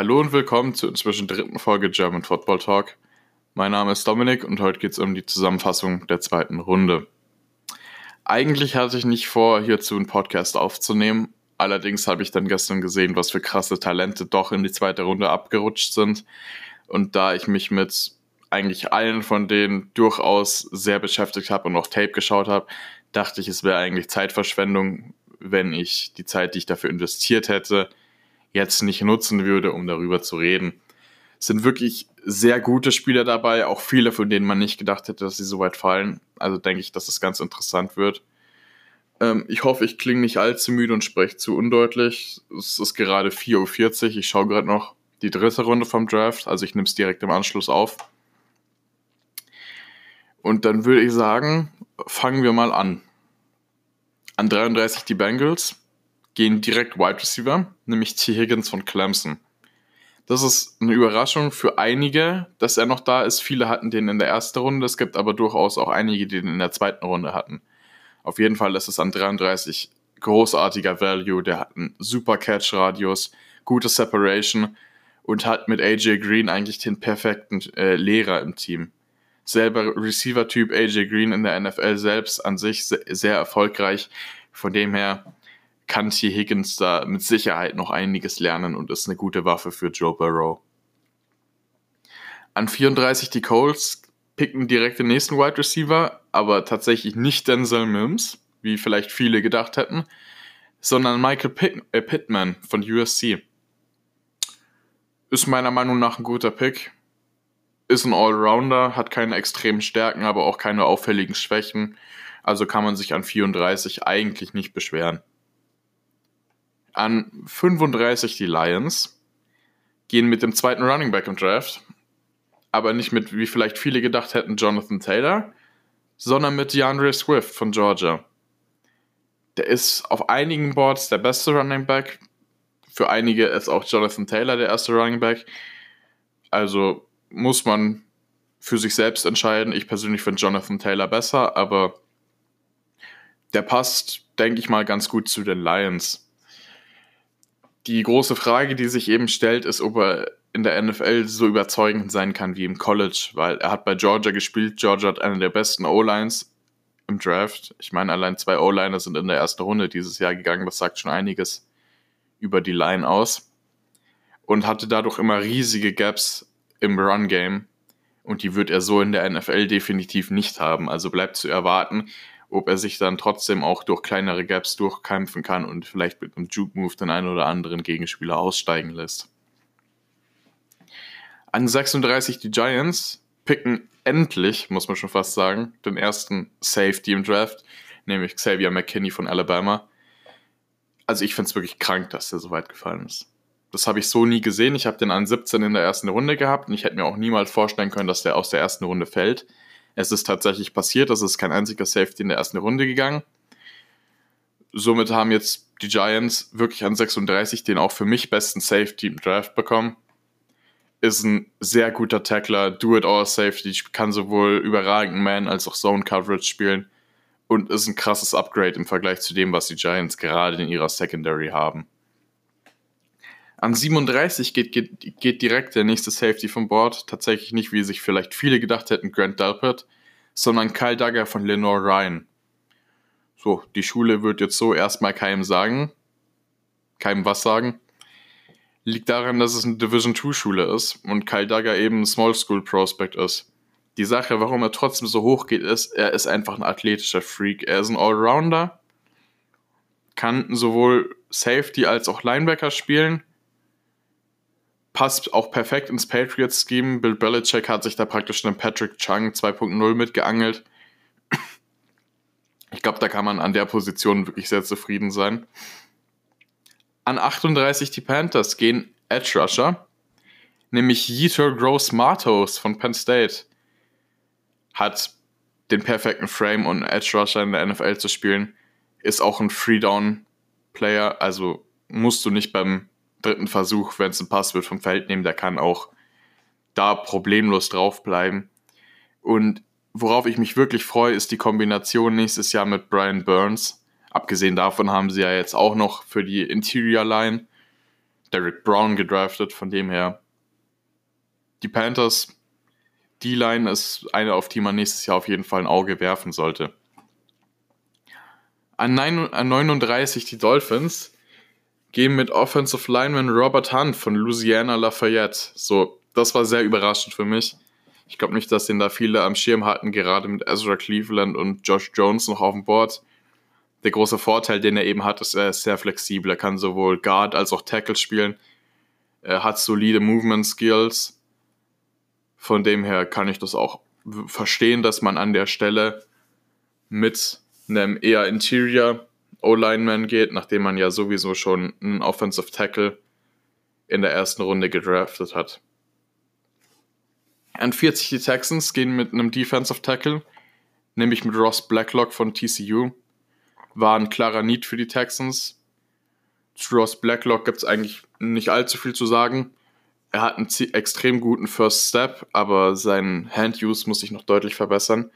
Hallo und willkommen zur inzwischen dritten Folge German Football Talk. Mein Name ist Dominik und heute geht es um die Zusammenfassung der zweiten Runde. Eigentlich hatte ich nicht vor, hierzu einen Podcast aufzunehmen. Allerdings habe ich dann gestern gesehen, was für krasse Talente doch in die zweite Runde abgerutscht sind. Und da ich mich mit eigentlich allen von denen durchaus sehr beschäftigt habe und auch Tape geschaut habe, dachte ich, es wäre eigentlich Zeitverschwendung, wenn ich die Zeit, die ich dafür investiert hätte, jetzt nicht nutzen würde, um darüber zu reden. Es sind wirklich sehr gute Spieler dabei, auch viele, von denen man nicht gedacht hätte, dass sie so weit fallen. Also denke ich, dass es ganz interessant wird. Ähm, ich hoffe, ich klinge nicht allzu müde und spreche zu undeutlich. Es ist gerade 4.40 Uhr. Ich schaue gerade noch die dritte Runde vom Draft. Also ich nehme es direkt im Anschluss auf. Und dann würde ich sagen, fangen wir mal an. An 33 die Bengals gehen direkt Wide Receiver, nämlich T. Higgins von Clemson. Das ist eine Überraschung für einige, dass er noch da ist. Viele hatten den in der ersten Runde. Es gibt aber durchaus auch einige, die den in der zweiten Runde hatten. Auf jeden Fall ist es an 33 großartiger Value. Der hat einen super Catch-Radius, gute Separation und hat mit AJ Green eigentlich den perfekten äh, Lehrer im Team. Selber Receiver-Typ AJ Green in der NFL selbst an sich sehr, sehr erfolgreich. Von dem her kann T. Higgins da mit Sicherheit noch einiges lernen und ist eine gute Waffe für Joe Burrow. An 34 die Colts picken direkt den nächsten Wide Receiver, aber tatsächlich nicht Denzel Mims, wie vielleicht viele gedacht hätten, sondern Michael Pitt äh, Pittman von USC. Ist meiner Meinung nach ein guter Pick. Ist ein Allrounder, hat keine extremen Stärken, aber auch keine auffälligen Schwächen. Also kann man sich an 34 eigentlich nicht beschweren. An 35 die Lions gehen mit dem zweiten Running Back im Draft, aber nicht mit, wie vielleicht viele gedacht hätten, Jonathan Taylor, sondern mit DeAndre Swift von Georgia. Der ist auf einigen Boards der beste Running Back. Für einige ist auch Jonathan Taylor der erste Running Back. Also muss man für sich selbst entscheiden. Ich persönlich finde Jonathan Taylor besser, aber der passt, denke ich mal, ganz gut zu den Lions die große Frage, die sich eben stellt, ist, ob er in der NFL so überzeugend sein kann wie im College, weil er hat bei Georgia gespielt. Georgia hat eine der besten O-Lines im Draft. Ich meine, allein zwei O-Liner sind in der ersten Runde dieses Jahr gegangen. Das sagt schon einiges über die Line aus. Und hatte dadurch immer riesige Gaps im Run-Game. Und die wird er so in der NFL definitiv nicht haben. Also bleibt zu erwarten, ob er sich dann trotzdem auch durch kleinere Gaps durchkämpfen kann und vielleicht mit einem Juke-Move den einen oder anderen Gegenspieler aussteigen lässt. An 36 die Giants picken endlich, muss man schon fast sagen, den ersten Safety im Draft, nämlich Xavier McKinney von Alabama. Also ich finde es wirklich krank, dass der so weit gefallen ist. Das habe ich so nie gesehen. Ich habe den an 17 in der ersten Runde gehabt und ich hätte mir auch niemals vorstellen können, dass der aus der ersten Runde fällt. Es ist tatsächlich passiert, es ist kein einziger Safety in der ersten Runde gegangen. Somit haben jetzt die Giants wirklich an 36 den auch für mich besten Safety im Draft bekommen. Ist ein sehr guter Tackler, Do-It-All-Safety, kann sowohl überragend Man als auch Zone-Coverage spielen und ist ein krasses Upgrade im Vergleich zu dem, was die Giants gerade in ihrer Secondary haben. An 37 geht, geht, geht direkt der nächste Safety vom Board. Tatsächlich nicht, wie sich vielleicht viele gedacht hätten, Grant Delpit, sondern Kyle Duggar von Lenore Ryan. So, die Schule wird jetzt so erstmal keinem sagen, keinem was sagen. Liegt daran, dass es eine Division 2 Schule ist und Kyle Duggar eben ein Small School Prospect ist. Die Sache, warum er trotzdem so hoch geht, ist, er ist einfach ein athletischer Freak. Er ist ein Allrounder, kann sowohl Safety als auch Linebacker spielen passt auch perfekt ins Patriots-Scheme. Bill Belichick hat sich da praktisch einen Patrick Chung 2.0 mitgeangelt. Ich glaube, da kann man an der Position wirklich sehr zufrieden sein. An 38 die Panthers gehen Edge Rusher, nämlich Yetur Gross Matos von Penn State. Hat den perfekten Frame und Edge Rusher in der NFL zu spielen. Ist auch ein Free-Down-Player, also musst du nicht beim dritten Versuch, wenn es ein Pass wird, vom Feld nehmen. Der kann auch da problemlos draufbleiben. Und worauf ich mich wirklich freue, ist die Kombination nächstes Jahr mit Brian Burns. Abgesehen davon haben sie ja jetzt auch noch für die Interior Line Derek Brown gedraftet, von dem her. Die Panthers, die Line ist eine, auf die man nächstes Jahr auf jeden Fall ein Auge werfen sollte. An, 9, an 39 die Dolphins gehen mit Offensive Lineman Robert Hunt von Louisiana Lafayette. So, das war sehr überraschend für mich. Ich glaube nicht, dass den da viele am Schirm hatten, gerade mit Ezra Cleveland und Josh Jones noch auf dem Board. Der große Vorteil, den er eben hat, ist, er ist sehr flexibel. Er kann sowohl Guard als auch Tackle spielen. Er hat solide Movement Skills. Von dem her kann ich das auch verstehen, dass man an der Stelle mit einem eher Interior O-Lineman geht, nachdem man ja sowieso schon einen Offensive Tackle in der ersten Runde gedraftet hat. An 40 die Texans gehen mit einem Defensive Tackle, nämlich mit Ross Blacklock von TCU. War ein klarer Need für die Texans. Zu Ross Blacklock gibt es eigentlich nicht allzu viel zu sagen. Er hat einen extrem guten First Step, aber sein Hand-Use muss sich noch deutlich verbessern.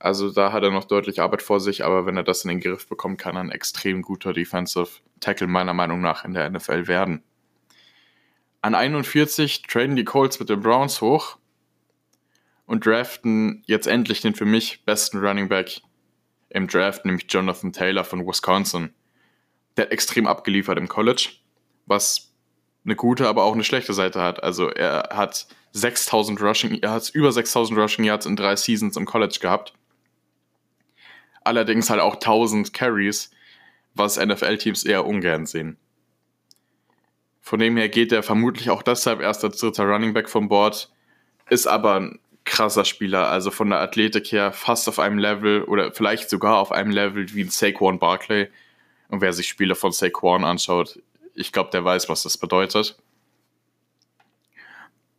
Also da hat er noch deutlich Arbeit vor sich, aber wenn er das in den Griff bekommt, kann er ein extrem guter Defensive Tackle meiner Meinung nach in der NFL werden. An 41 traden die Colts mit den Browns hoch und draften jetzt endlich den für mich besten Running Back im Draft, nämlich Jonathan Taylor von Wisconsin. Der hat extrem abgeliefert im College, was eine gute, aber auch eine schlechte Seite hat. Also er hat 6000 Rushing, er hat über 6000 Rushing Yards in drei Seasons im College gehabt allerdings halt auch 1000 Carries, was NFL-Teams eher ungern sehen. Von dem her geht er vermutlich auch deshalb erst als dritter Running Back vom Board, ist aber ein krasser Spieler, also von der Athletik her fast auf einem Level oder vielleicht sogar auf einem Level wie ein Saquon Barkley. Und wer sich Spiele von Saquon anschaut, ich glaube, der weiß, was das bedeutet.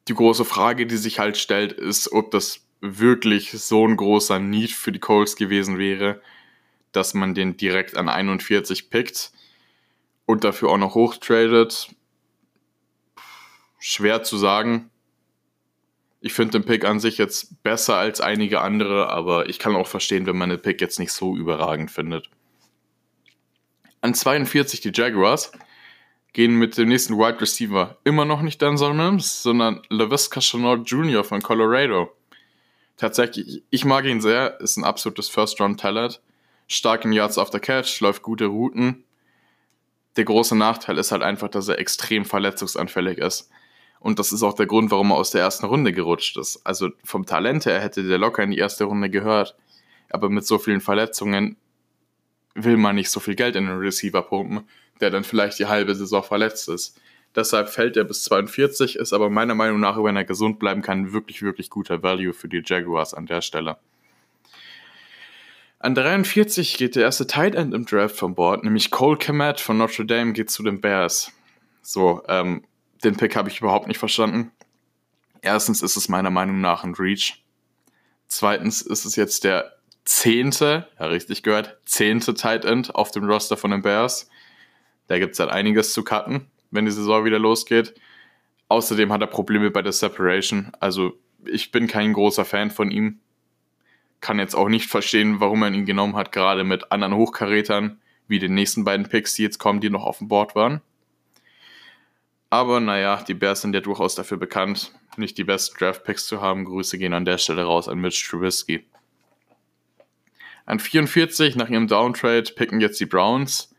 Die große Frage, die sich halt stellt, ist, ob das wirklich so ein großer Need für die Colts gewesen wäre, dass man den direkt an 41 pickt und dafür auch noch hochtradet. Schwer zu sagen. Ich finde den Pick an sich jetzt besser als einige andere, aber ich kann auch verstehen, wenn man den Pick jetzt nicht so überragend findet. An 42 die Jaguars gehen mit dem nächsten Wide Receiver immer noch nicht Denzel Mims, sondern LaVisca Chenault Jr. von Colorado tatsächlich, ich mag ihn sehr, ist ein absolutes First-Round-Talent. Stark in Yards after Catch, läuft gute Routen. Der große Nachteil ist halt einfach, dass er extrem verletzungsanfällig ist. Und das ist auch der Grund, warum er aus der ersten Runde gerutscht ist. Also vom Talent her hätte der locker in die erste Runde gehört. Aber mit so vielen Verletzungen will man nicht so viel Geld in den Receiver pumpen, der dann vielleicht die halbe Saison verletzt ist. Deshalb fällt er bis 42, ist aber meiner Meinung nach, wenn er gesund bleiben kann, wirklich, wirklich guter Value für die Jaguars an der Stelle. An 43 geht der erste Tight End im Draft vom Board, nämlich Cole Komet von Notre Dame geht zu den Bears. So, ähm, den Pick habe ich überhaupt nicht verstanden. Erstens ist es meiner Meinung nach ein Reach. Zweitens ist es jetzt der zehnte, ja richtig gehört, zehnte Tight End auf dem Roster von den Bears. Da gibt es halt einiges zu cutten wenn die Saison wieder losgeht. Außerdem hat er Probleme bei der Separation. Also ich bin kein großer Fan von ihm. Kann jetzt auch nicht verstehen, warum er ihn genommen hat, gerade mit anderen Hochkarätern, wie den nächsten beiden Picks, die jetzt kommen, die noch auf dem Board waren. Aber naja, die Bears sind ja durchaus dafür bekannt, nicht die besten Draft-Picks zu haben. Grüße gehen an der Stelle raus an Mitch Trubisky. An 44 nach ihrem Downtrade picken jetzt die Browns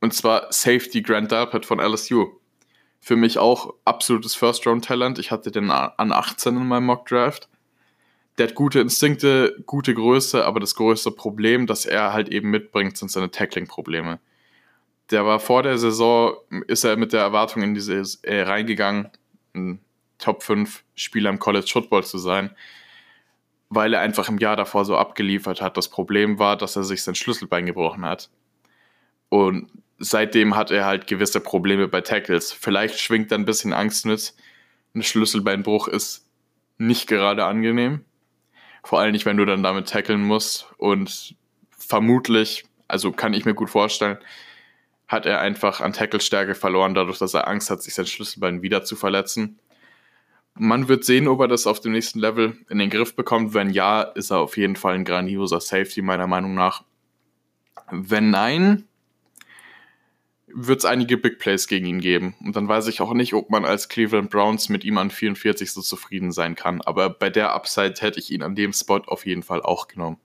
und zwar Safety Grant Delpit von LSU. Für mich auch absolutes First-Round-Talent. Ich hatte den an 18 in meinem Mock-Draft. Der hat gute Instinkte, gute Größe, aber das größte Problem, das er halt eben mitbringt, sind seine Tackling-Probleme. Der war vor der Saison, ist er mit der Erwartung in diese äh, reingegangen, ein Top 5 Spieler im College Football zu sein, weil er einfach im Jahr davor so abgeliefert hat. Das Problem war, dass er sich sein Schlüsselbein gebrochen hat. Und seitdem hat er halt gewisse Probleme bei Tackles. Vielleicht schwingt da ein bisschen Angst mit. Ein Schlüsselbeinbruch ist nicht gerade angenehm. Vor allem nicht, wenn du dann damit tackeln musst. Und vermutlich, also kann ich mir gut vorstellen, hat er einfach an Tacklestärke verloren, dadurch, dass er Angst hat, sich sein Schlüsselbein wieder zu verletzen. Man wird sehen, ob er das auf dem nächsten Level in den Griff bekommt. Wenn ja, ist er auf jeden Fall ein grandioser Safety, meiner Meinung nach. Wenn nein, wird es einige Big Plays gegen ihn geben. Und dann weiß ich auch nicht, ob man als Cleveland Browns mit ihm an 44 so zufrieden sein kann. Aber bei der Upside hätte ich ihn an dem Spot auf jeden Fall auch genommen.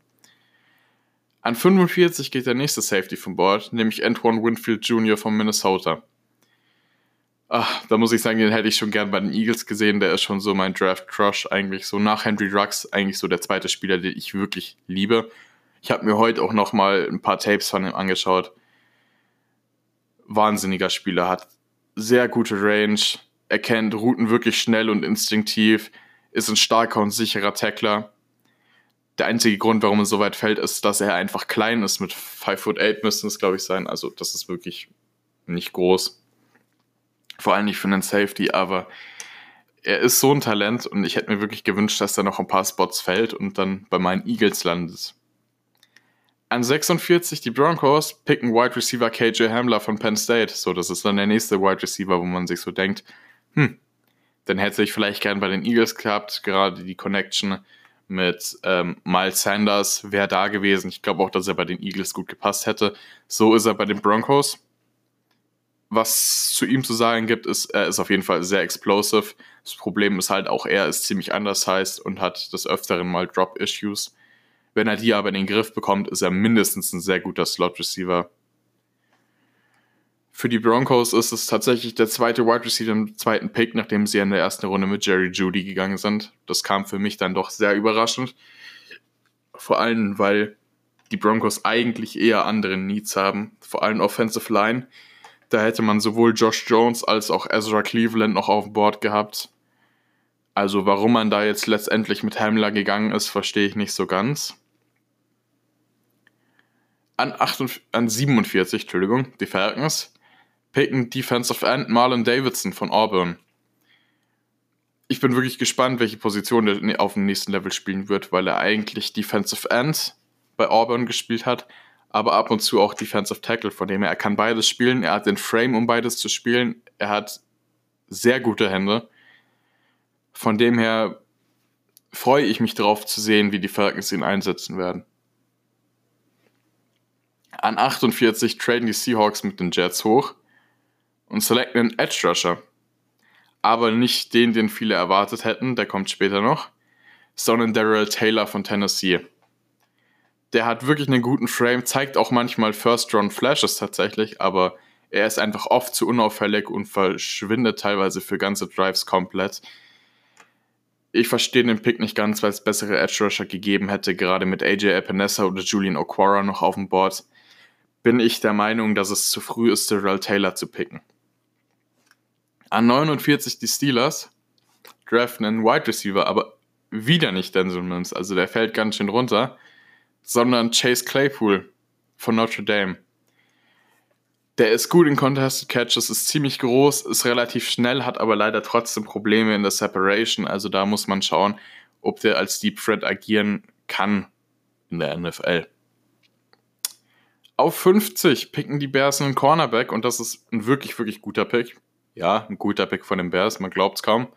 An 45 geht der nächste Safety vom Board, nämlich Antoine Winfield Jr. von Minnesota. Ach, da muss ich sagen, den hätte ich schon gern bei den Eagles gesehen. Der ist schon so mein Draft-Crush eigentlich. So nach Henry Rux eigentlich so der zweite Spieler, den ich wirklich liebe. Ich habe mir heute auch noch mal ein paar Tapes von ihm angeschaut. Wahnsinniger Spieler, hat sehr gute Range, erkennt Routen wirklich schnell und instinktiv, ist ein starker und sicherer Tackler. Der einzige Grund, warum er so weit fällt, ist, dass er einfach klein ist. Mit 5 foot 8 müsste es, glaube ich, sein. Also, das ist wirklich nicht groß. Vor allem nicht für einen Safety, aber er ist so ein Talent und ich hätte mir wirklich gewünscht, dass er noch ein paar Spots fällt und dann bei meinen Eagles landet. An 46 die Broncos picken Wide Receiver KJ Hamler von Penn State. So, das ist dann der nächste Wide Receiver, wo man sich so denkt, hm, dann hätte ich vielleicht gern bei den Eagles gehabt, gerade die Connection mit ähm, Miles Sanders wäre da gewesen. Ich glaube auch, dass er bei den Eagles gut gepasst hätte. So ist er bei den Broncos was zu ihm zu sagen gibt, ist, er ist auf jeden Fall sehr explosive. Das Problem ist halt auch, er ist ziemlich undersized und hat des Öfteren mal Drop-Issues. Wenn er die aber in den Griff bekommt, ist er mindestens ein sehr guter Slot-Receiver. Für die Broncos ist es tatsächlich der zweite Wide Receiver im zweiten Pick, nachdem sie in der ersten Runde mit Jerry Judy gegangen sind. Das kam für mich dann doch sehr überraschend. Vor allem, weil die Broncos eigentlich eher andere Needs haben, vor allem Offensive Line. Da hätte man sowohl Josh Jones als auch Ezra Cleveland noch auf Bord gehabt. Also warum man da jetzt letztendlich mit Hamler gegangen ist, verstehe ich nicht so ganz. An, 48, an 47, Entschuldigung, die Falcons picken Defensive End Marlon Davidson von Auburn. Ich bin wirklich gespannt, welche Position er auf dem nächsten Level spielen wird, weil er eigentlich Defensive End bei Auburn gespielt hat, aber ab und zu auch Defensive Tackle, von dem her, er kann beides spielen, er hat den Frame, um beides zu spielen, er hat sehr gute Hände. Von dem her freue ich mich darauf zu sehen, wie die Falcons ihn einsetzen werden. An 48 traden die Seahawks mit den Jets hoch und selecten einen Edge Rusher. Aber nicht den, den viele erwartet hätten, der kommt später noch, sondern Daryl Taylor von Tennessee der hat wirklich einen guten Frame, zeigt auch manchmal First-Round-Flashes tatsächlich, aber er ist einfach oft zu unauffällig und verschwindet teilweise für ganze Drives komplett. Ich verstehe den Pick nicht ganz, weil es bessere Edge Rusher gegeben hätte, gerade mit AJ Epinesa oder Julian O'Quara noch auf dem Board. Bin ich der Meinung, dass es zu früh ist, Terrell Taylor zu picken. An 49 die Steelers draften einen Wide Receiver, aber wieder nicht Denzel Mims, also der fällt ganz schön runter sondern Chase Claypool von Notre Dame. Der ist gut in Contested Catches, ist ziemlich groß, ist relativ schnell, hat aber leider trotzdem Probleme in der Separation. Also da muss man schauen, ob der als Deep Threat agieren kann in der NFL. Auf 50 picken die Bears einen Cornerback und das ist ein wirklich, wirklich guter Pick. Ja, ein guter Pick von den Bears, man glaubt es kaum.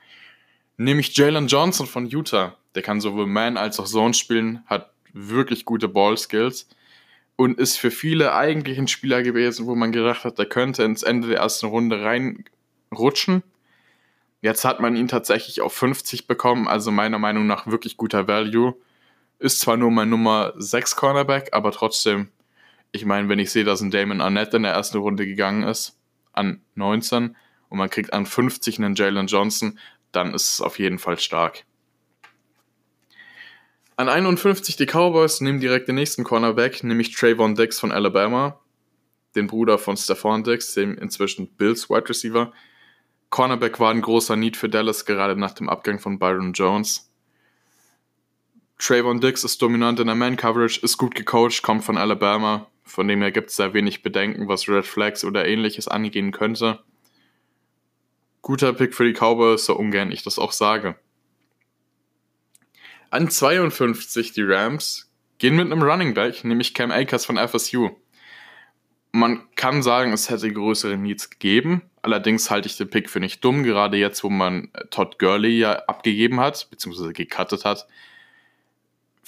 Nämlich Jalen Johnson von Utah. Der kann sowohl Man als auch Zone spielen, hat wirklich gute Ballskills und ist für viele eigentlich ein Spieler gewesen, wo man gedacht hat, der könnte ins Ende der ersten Runde reinrutschen. Jetzt hat man ihn tatsächlich auf 50 bekommen, also meiner Meinung nach wirklich guter Value. Ist zwar nur mein Nummer 6 Cornerback, aber trotzdem, ich meine, wenn ich sehe, dass ein Damon Arnett in der ersten Runde gegangen ist, an 19, und man kriegt an 50 einen Jalen Johnson, dann ist es auf jeden Fall stark. An 51 die Cowboys nehmen direkt den nächsten Cornerback, nämlich Trayvon Dix von Alabama, den Bruder von Stephon Dix, dem inzwischen Bills Wide Receiver. Cornerback war ein großer Need für Dallas, gerade nach dem Abgang von Byron Jones. Trayvon Dix ist dominant in der Man-Coverage, ist gut gecoacht, kommt von Alabama. Von dem her gibt es sehr wenig Bedenken, was Red Flags oder ähnliches angehen könnte. Guter Pick für die Cowboys, so ungern ich das auch sage. An 52 die Rams gehen mit einem Running Back, nämlich Cam Akers von FSU. Man kann sagen, es hätte größere Needs gegeben. Allerdings halte ich den Pick für nicht dumm, gerade jetzt, wo man Todd Gurley ja abgegeben hat, beziehungsweise gecuttet hat.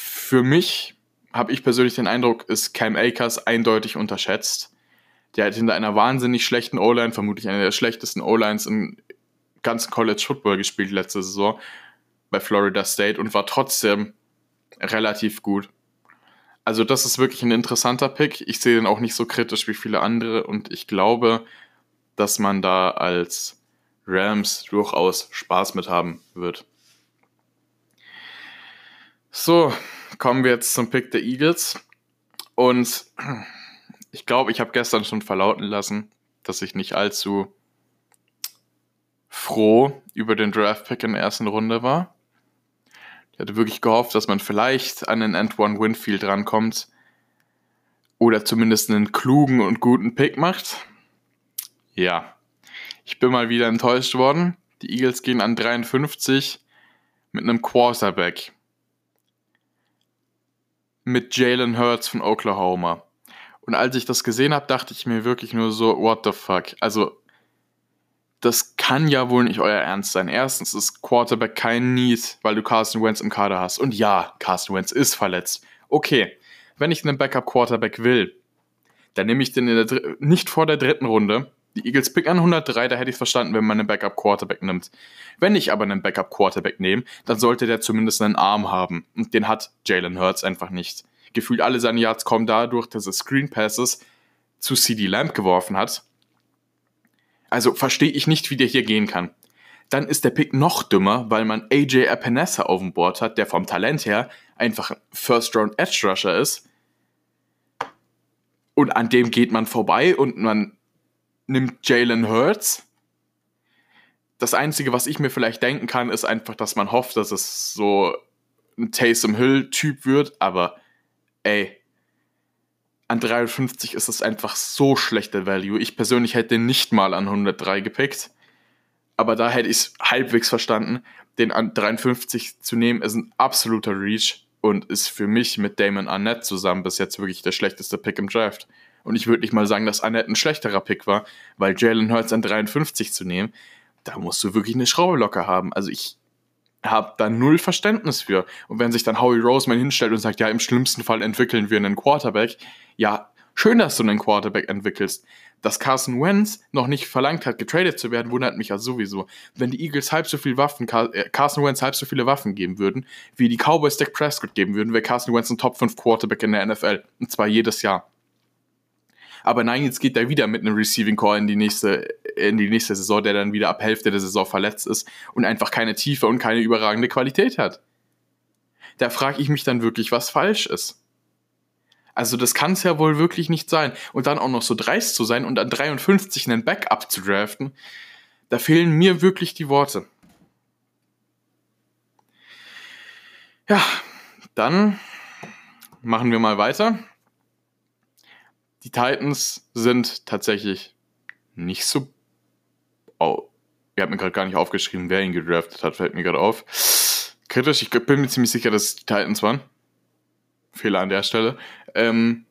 Für mich habe ich persönlich den Eindruck, ist Cam Akers eindeutig unterschätzt. Der hat hinter einer wahnsinnig schlechten O-Line, vermutlich einer der schlechtesten O-Lines im ganzen College Football gespielt letzte Saison bei Florida State und war trotzdem relativ gut. Also das ist wirklich ein interessanter Pick. Ich sehe den auch nicht so kritisch wie viele andere und ich glaube, dass man da als Rams durchaus Spaß mit haben wird. So, kommen wir jetzt zum Pick der Eagles. Und ich glaube, ich habe gestern schon verlauten lassen, dass ich nicht allzu froh über den Draft-Pick in der ersten Runde war. Ich hatte wirklich gehofft, dass man vielleicht an den Antoine Winfield rankommt oder zumindest einen klugen und guten Pick macht. Ja, ich bin mal wieder enttäuscht worden. Die Eagles gehen an 53 mit einem Quarterback. Mit Jalen Hurts von Oklahoma. Und als ich das gesehen habe, dachte ich mir wirklich nur so, what the fuck? Also, das kann ja wohl nicht euer Ernst sein. Erstens ist Quarterback kein Need, weil du Carson Wentz im Kader hast. Und ja, Carson Wentz ist verletzt. Okay, wenn ich einen Backup-Quarterback will, dann nehme ich den nicht vor der dritten Runde. Die Eagles picken an 103, da hätte ich verstanden, wenn man einen Backup-Quarterback nimmt. Wenn ich aber einen Backup-Quarterback nehme, dann sollte der zumindest einen Arm haben. Und den hat Jalen Hurts einfach nicht. Gefühlt alle seine Yards kommen dadurch, dass er Screen Passes zu CD Lamb geworfen hat also verstehe ich nicht, wie der hier gehen kann. Dann ist der Pick noch dümmer, weil man AJ Epinesa auf dem Board hat, der vom Talent her einfach First Round Edge Rusher ist. Und an dem geht man vorbei und man nimmt Jalen Hurts. Das Einzige, was ich mir vielleicht denken kann, ist einfach, dass man hofft, dass es so ein Taysom Hill-Typ wird, aber ey, an 53 ist es einfach so schlechter Value. Ich persönlich hätte nicht mal an 103 gepickt. Aber da hätte ich es halbwegs verstanden. Den an 53 zu nehmen, ist ein absoluter Reach und ist für mich mit Damon Arnett zusammen bis jetzt wirklich der schlechteste Pick im Draft. Und ich würde nicht mal sagen, dass Arnett ein schlechterer Pick war, weil Jalen Hurts an 53 zu nehmen, da musst du wirklich eine Schraube locker haben. Also ich habe da null Verständnis für. Und wenn sich dann Howie Roseman hinstellt und sagt, ja, im schlimmsten Fall entwickeln wir einen Quarterback, ja, schön, dass du einen Quarterback entwickelst. Dass Carson Wentz noch nicht verlangt hat, getradet zu werden, wundert mich ja sowieso. Wenn die Eagles halb so viel Waffen, äh, Carson Wentz halb so viele Waffen geben würden, wie die Cowboys Dak Prescott geben würden, wäre Carson Wentz ein Top 5 Quarterback in der NFL. Und zwar jedes Jahr. Aber nein, jetzt geht er wieder mit einem Receiving Core in die nächste, in die nächste Saison, der dann wieder ab Hälfte der Saison verletzt ist und einfach keine Tiefe und keine überragende Qualität hat. Da frage ich mich dann wirklich, was falsch ist. Also das kann es ja wohl wirklich nicht sein. Und dann auch noch so dreist zu sein und an 53 einen Backup zu draften, da fehlen mir wirklich die Worte. Ja, dann machen wir mal weiter die Titans sind tatsächlich nicht so. Oh, ihr habt mir gerade gar nicht aufgeschrieben, wer ihn gedraftet hat, fällt mir gerade auf. Kritisch, ich bin mir ziemlich sicher, dass es die Titans waren. Fehler an der Stelle. Ähm,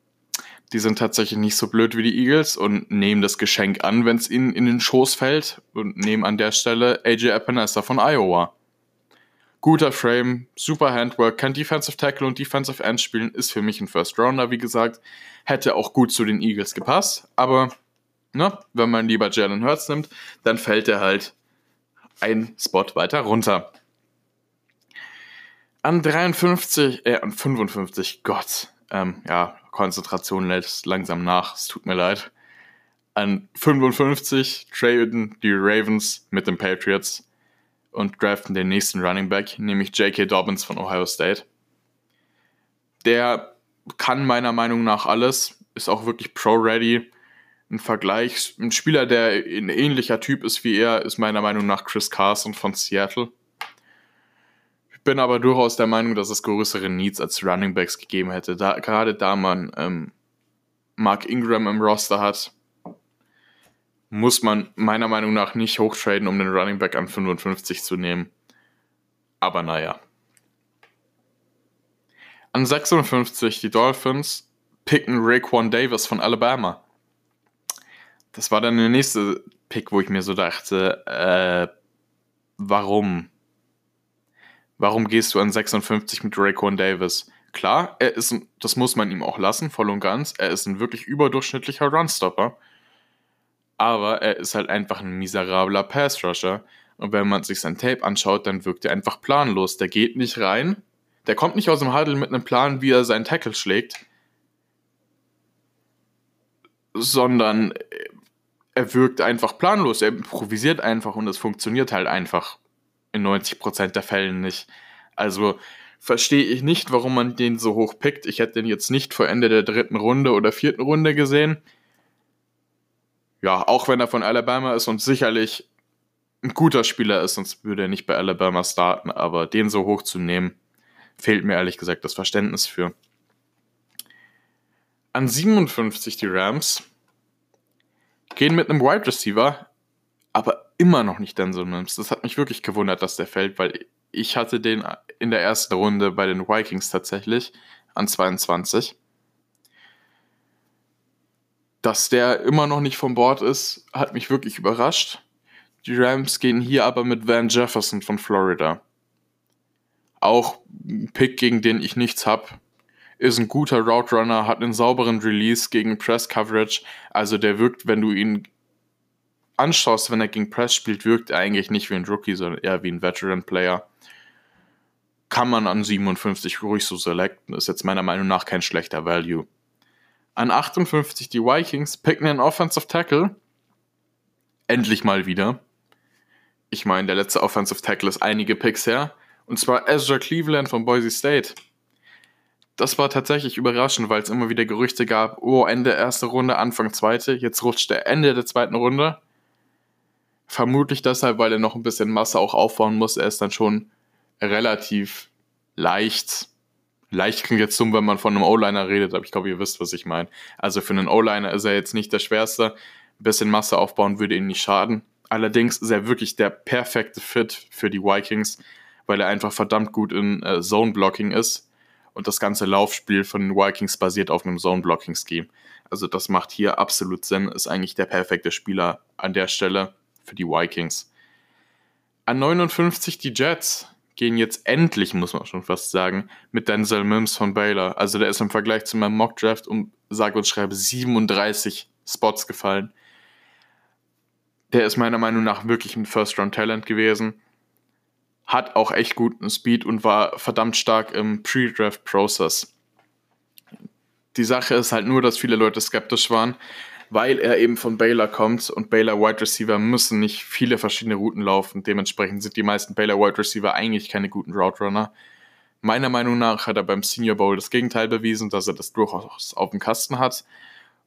die sind tatsächlich nicht so blöd wie die Eagles und nehmen das Geschenk an, wenn es ihnen in den Schoß fällt und nehmen an der Stelle AJ Epinesa von Iowa. Guter Frame, super Handwork, kann Defensive Tackle und Defensive End spielen, ist für mich ein First Rounder, wie gesagt. Hätte auch gut zu den Eagles gepasst, aber ne, wenn man lieber Jalen Hurts nimmt, dann fällt er halt ein Spot weiter runter. An 53, äh, an 55, Gott, ähm, ja, Konzentration lässt langsam nach, es tut mir leid. An 55 traden die Ravens mit den Patriots und draften den nächsten Running Back, nämlich J.K. Dobbins von Ohio State. Der kann meiner Meinung nach alles, ist auch wirklich pro-ready. Ein Vergleich, ein Spieler, der ein ähnlicher Typ ist wie er, ist meiner Meinung nach Chris Carson von Seattle. Ich bin aber durchaus der Meinung, dass es größere Needs als Running Backs gegeben hätte. Da, gerade da man ähm, Mark Ingram im Roster hat, muss man meiner Meinung nach nicht hochtraden, um den Running Back an 55 zu nehmen. Aber naja. An 56 die Dolphins picken Raekwon Davis von Alabama. Das war dann der nächste Pick, wo ich mir so dachte, äh, warum? Warum gehst du an 56 mit Raekwon Davis? Klar, er ist, das muss man ihm auch lassen, voll und ganz. Er ist ein wirklich überdurchschnittlicher Runstopper. Aber er ist halt einfach ein miserabler Pass-Rusher. Und wenn man sich sein Tape anschaut, dann wirkt er einfach planlos. Der geht nicht rein, der kommt nicht aus dem Huddle mit einem Plan, wie er seinen Tackle schlägt, sondern er wirkt einfach planlos. Er improvisiert einfach und es funktioniert halt einfach in 90% der Fällen nicht. Also verstehe ich nicht, warum man den so hoch pickt. Ich hätte den jetzt nicht vor Ende der dritten Runde oder vierten Runde gesehen. Ja, auch wenn er von Alabama ist und sicherlich ein guter Spieler ist, sonst würde er nicht bei Alabama starten, aber den so hoch zu nehmen, fehlt mir ehrlich gesagt das Verständnis für. An 57 die Rams gehen mit einem Wide Receiver, aber immer noch nicht Denzel Mims. Das hat mich wirklich gewundert, dass der fällt, weil ich hatte den in der ersten Runde bei den Vikings tatsächlich an 22. Dass der immer noch nicht vom Bord ist, hat mich wirklich überrascht. Die Rams gehen hier aber mit Van Jefferson von Florida. Auch ein Pick, gegen den ich nichts habe. Ist ein guter Route Runner, hat einen sauberen Release gegen Press Coverage. Also der wirkt, wenn du ihn anschaust, wenn er gegen Press spielt, wirkt er eigentlich nicht wie ein Rookie, sondern eher wie ein Veteran Player. Kann man an 57 ruhig so selecten, ist jetzt meiner Meinung nach kein schlechter Value. An 58 die Vikings picken einen Offensive Tackle. Endlich mal wieder. Ich meine, der letzte Offensive Tackle ist einige Picks her. Und zwar Ezra Cleveland von Boise State. Das war tatsächlich überraschend, weil es immer wieder Gerüchte gab, oh, Ende erste Runde, Anfang zweite. Jetzt rutscht der Ende der zweiten Runde. Vermutlich deshalb, weil er noch ein bisschen Masse auch aufbauen muss. Er ist dann schon relativ leicht. Leicht klingt jetzt dumm, wenn man von einem O-Liner redet, aber ich glaube, ihr wisst, was ich meine. Also für einen O-Liner ist er jetzt nicht der schwerste. Ein bisschen Masse aufbauen würde ihm nicht schaden. Allerdings ist er wirklich der perfekte Fit für die Vikings, weil er einfach verdammt gut in äh, Zone-Blocking ist. Und das ganze Laufspiel von den Vikings basiert auf einem Zone-Blocking-Scheme. Also das macht hier absolut Sinn, ist eigentlich der perfekte Spieler an der Stelle für die Vikings. An 59 die Jets gehen jetzt endlich, muss man schon fast sagen, mit Denzel Mims von Baylor. Also der ist im Vergleich zu meinem Mock Draft um sage und schreibe 37 Spots gefallen. Der ist meiner Meinung nach wirklich ein First-Round-Talent gewesen. Hat auch echt guten Speed und war verdammt stark im Pre-Draft-Process. Die Sache ist halt nur, dass viele Leute skeptisch waren, weil er eben von Baylor kommt und Baylor Wide Receiver müssen nicht viele verschiedene Routen laufen. Dementsprechend sind die meisten Baylor Wide Receiver eigentlich keine guten Route Runner. Meiner Meinung nach hat er beim Senior Bowl das Gegenteil bewiesen, dass er das durchaus auf dem Kasten hat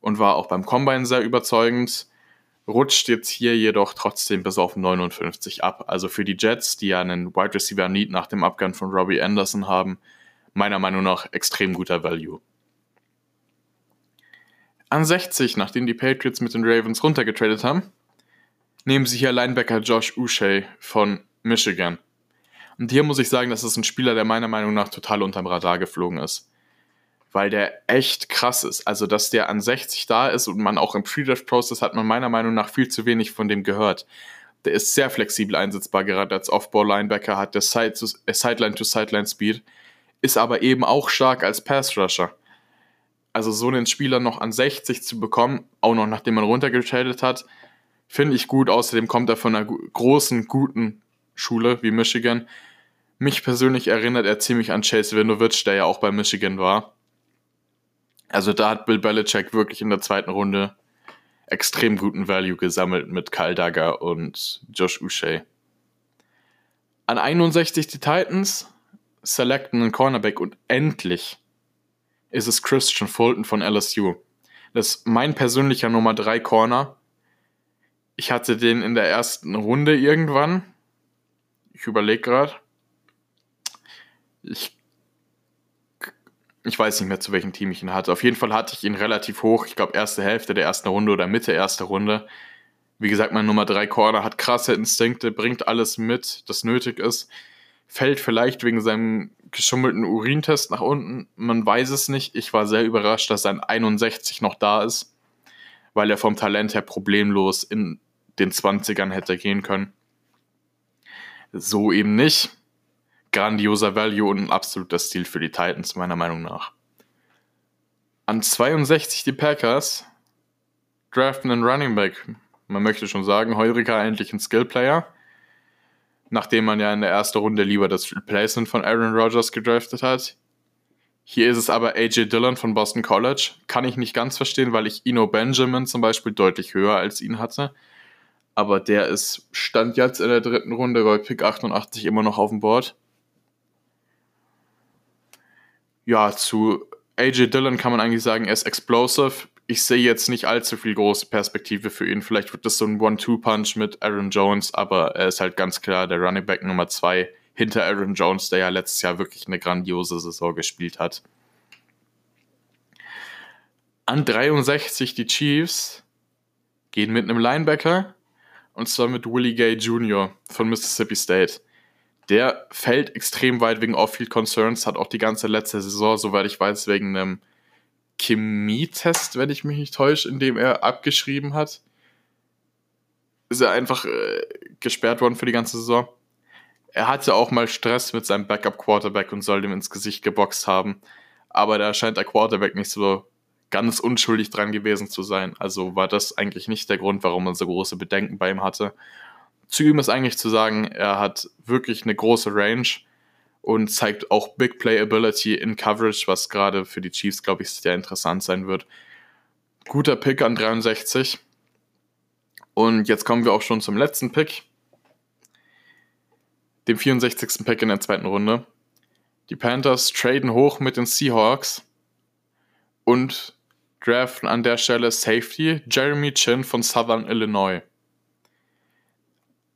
und war auch beim Combine sehr überzeugend. Rutscht jetzt hier jedoch trotzdem bis auf 59 ab. Also für die Jets, die ja einen Wide Receiver Need nach dem Abgang von Robbie Anderson haben, meiner Meinung nach extrem guter Value. An 60, nachdem die Patriots mit den Ravens runtergetradet haben, nehmen sie hier Linebacker Josh Uche von Michigan. Und hier muss ich sagen, das ist ein Spieler, der meiner Meinung nach total unterm Radar geflogen ist. Weil der echt krass ist. Also, dass der an 60 da ist und man auch im Pre-Draft-Process hat man meiner Meinung nach viel zu wenig von dem gehört. Der ist sehr flexibel einsetzbar, gerade als Off-Ball-Linebacker, hat der äh, Sideline-to-Sideline-Speed, ist aber eben auch stark als Pass-Rusher also so einen Spieler noch an 60 zu bekommen, auch noch nachdem man runtergetradet hat, finde ich gut. Außerdem kommt er von einer großen, guten Schule wie Michigan. Mich persönlich erinnert er ziemlich an Chase Winovich, der ja auch bei Michigan war. Also da hat Bill Belichick wirklich in der zweiten Runde extrem guten Value gesammelt mit Kyle Dagger und Josh Uche. An 61 die Titans selecten einen Cornerback und endlich ist es Christian Fulton von LSU. Das ist mein persönlicher Nummer 3 Corner. Ich hatte den in der ersten Runde irgendwann. Ich überlege gerade. Ich, ich weiß nicht mehr, zu welchem Team ich ihn hatte. Auf jeden Fall hatte ich ihn relativ hoch. Ich glaube, erste Hälfte der ersten Runde oder Mitte erste Runde. Wie gesagt, mein Nummer 3 Corner hat krasse Instinkte, bringt alles mit, das nötig ist fällt vielleicht wegen seinem geschummelten Urintest nach unten. Man weiß es nicht. Ich war sehr überrascht, dass sein 61 noch da ist, weil er vom Talent her problemlos in den 20ern hätte gehen können. So eben nicht. Grandioser Value und ein absoluter Stil für die Titans, meiner Meinung nach. An 62 die Packers draften einen Running Back Man möchte schon sagen, Heurika endlich ein Skillplayer. Nachdem man ja in der ersten Runde lieber das Replacement von Aaron Rodgers gedraftet hat. Hier ist es aber AJ Dillon von Boston College. Kann ich nicht ganz verstehen, weil ich Ino Benjamin zum Beispiel deutlich höher als ihn hatte. Aber der ist, stand jetzt in der dritten Runde bei Pick 88 immer noch auf dem Board. Ja, zu AJ Dillon kann man eigentlich sagen, er ist explosive. Ich sehe jetzt nicht allzu viel große Perspektive für ihn. Vielleicht wird das so ein One-Two-Punch mit Aaron Jones, aber er ist halt ganz klar der Running Back Nummer 2 hinter Aaron Jones, der ja letztes Jahr wirklich eine grandiose Saison gespielt hat. An 63 die Chiefs gehen mit einem Linebacker und zwar mit Willie Gay Jr. von Mississippi State. Der fällt extrem weit wegen Off-Field Concerns, hat auch die ganze letzte Saison, soweit ich weiß, wegen einem Chemietest, wenn ich mich nicht täusche, in dem er abgeschrieben hat. Ist er einfach äh, gesperrt worden für die ganze Saison. Er hatte auch mal Stress mit seinem Backup-Quarterback und soll dem ins Gesicht geboxt haben. Aber da scheint der Quarterback nicht so ganz unschuldig dran gewesen zu sein. Also war das eigentlich nicht der Grund, warum man so große Bedenken bei ihm hatte. Zu ihm ist eigentlich zu sagen, er hat wirklich eine große Range und zeigt auch Big Playability in Coverage, was gerade für die Chiefs, glaube ich, sehr interessant sein wird. Guter Pick an 63. Und jetzt kommen wir auch schon zum letzten Pick dem 64. Pick in der zweiten Runde. Die Panthers traden hoch mit den Seahawks und draften an der Stelle Safety Jeremy Chin von Southern Illinois.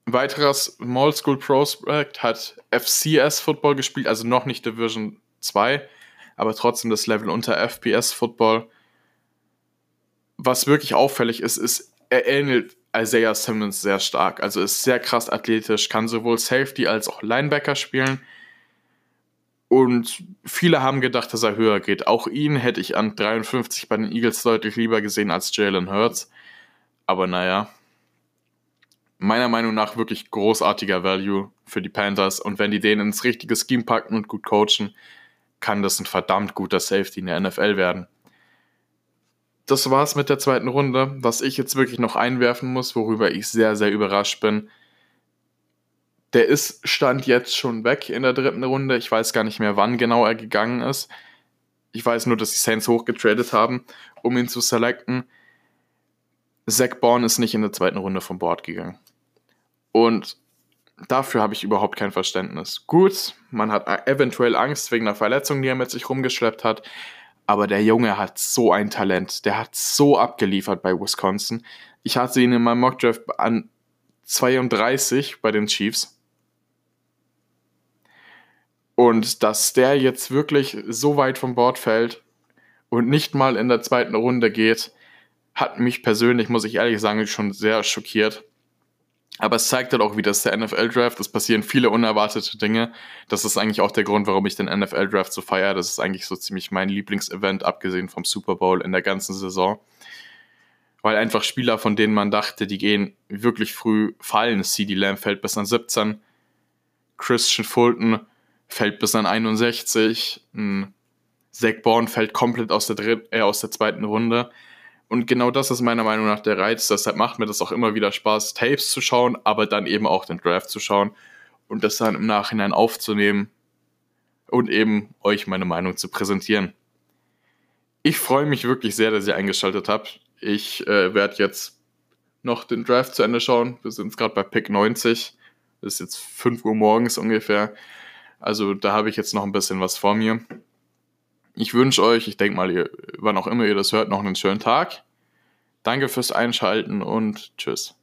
Ein weiterer Small School Prospect hat FCS Football gespielt, also noch nicht Division 2, aber trotzdem das Level unter FPS Football. Was wirklich auffällig ist, ist, er ähnelt Isaiah Simmons sehr stark. Also ist sehr krass athletisch, kann sowohl Safety als auch Linebacker spielen. Und viele haben gedacht, dass er höher geht. Auch ihn hätte ich an 53 bei den Eagles deutlich lieber gesehen als Jalen Hurts. Aber naja, meiner Meinung nach wirklich großartiger Value für die Panthers. Und wenn die den ins richtige Scheme packen und gut coachen, kann das ein verdammt guter Safety in der NFL werden das war's mit der zweiten Runde. Was ich jetzt wirklich noch einwerfen muss, worüber ich sehr, sehr überrascht bin. Der ist Stand jetzt schon weg in der dritten Runde. Ich weiß gar nicht mehr, wann genau er gegangen ist. Ich weiß nur, dass die Saints hochgetradet haben, um ihn zu selecten. Zach Bourne ist nicht in der zweiten Runde vom Board gegangen. Und dafür habe ich überhaupt kein Verständnis. Gut, man hat eventuell Angst wegen einer Verletzung, die er mit sich rumgeschleppt hat. Aber der Junge hat so ein Talent. Der hat so abgeliefert bei Wisconsin. Ich hatte ihn in meinem Mockdraft an 32 bei den Chiefs. Und dass der jetzt wirklich so weit vom Bord fällt und nicht mal in der zweiten Runde geht, hat mich persönlich, muss ich ehrlich sagen, schon sehr schockiert. Aber es zeigt halt auch wieder, dass der NFL-Draft, es passieren viele unerwartete Dinge. Das ist eigentlich auch der Grund, warum ich den NFL-Draft so feiere. Das ist eigentlich so ziemlich mein Lieblingsevent, abgesehen vom Super Bowl in der ganzen Saison. Weil einfach Spieler, von denen man dachte, die gehen wirklich früh fallen. CD Lamb fällt bis an 17. Christian Fulton fällt bis an 61. Zach Bourne fällt komplett aus der, dritten, äh, aus der zweiten Runde. Und genau das ist meiner Meinung nach der Reiz. Deshalb macht mir das auch immer wieder Spaß, Tapes zu schauen, aber dann eben auch den Draft zu schauen und das dann im Nachhinein aufzunehmen und eben euch meine Meinung zu präsentieren. Ich freue mich wirklich sehr, dass ihr eingeschaltet habt. Ich äh, werde jetzt noch den Draft zu Ende schauen. Wir sind gerade bei Pick 90. Das ist jetzt 5 Uhr morgens ungefähr. Also da habe ich jetzt noch ein bisschen was vor mir. Ich wünsche euch, ich denke mal, ihr, wann auch immer ihr das hört, noch einen schönen Tag. Danke fürs Einschalten und tschüss.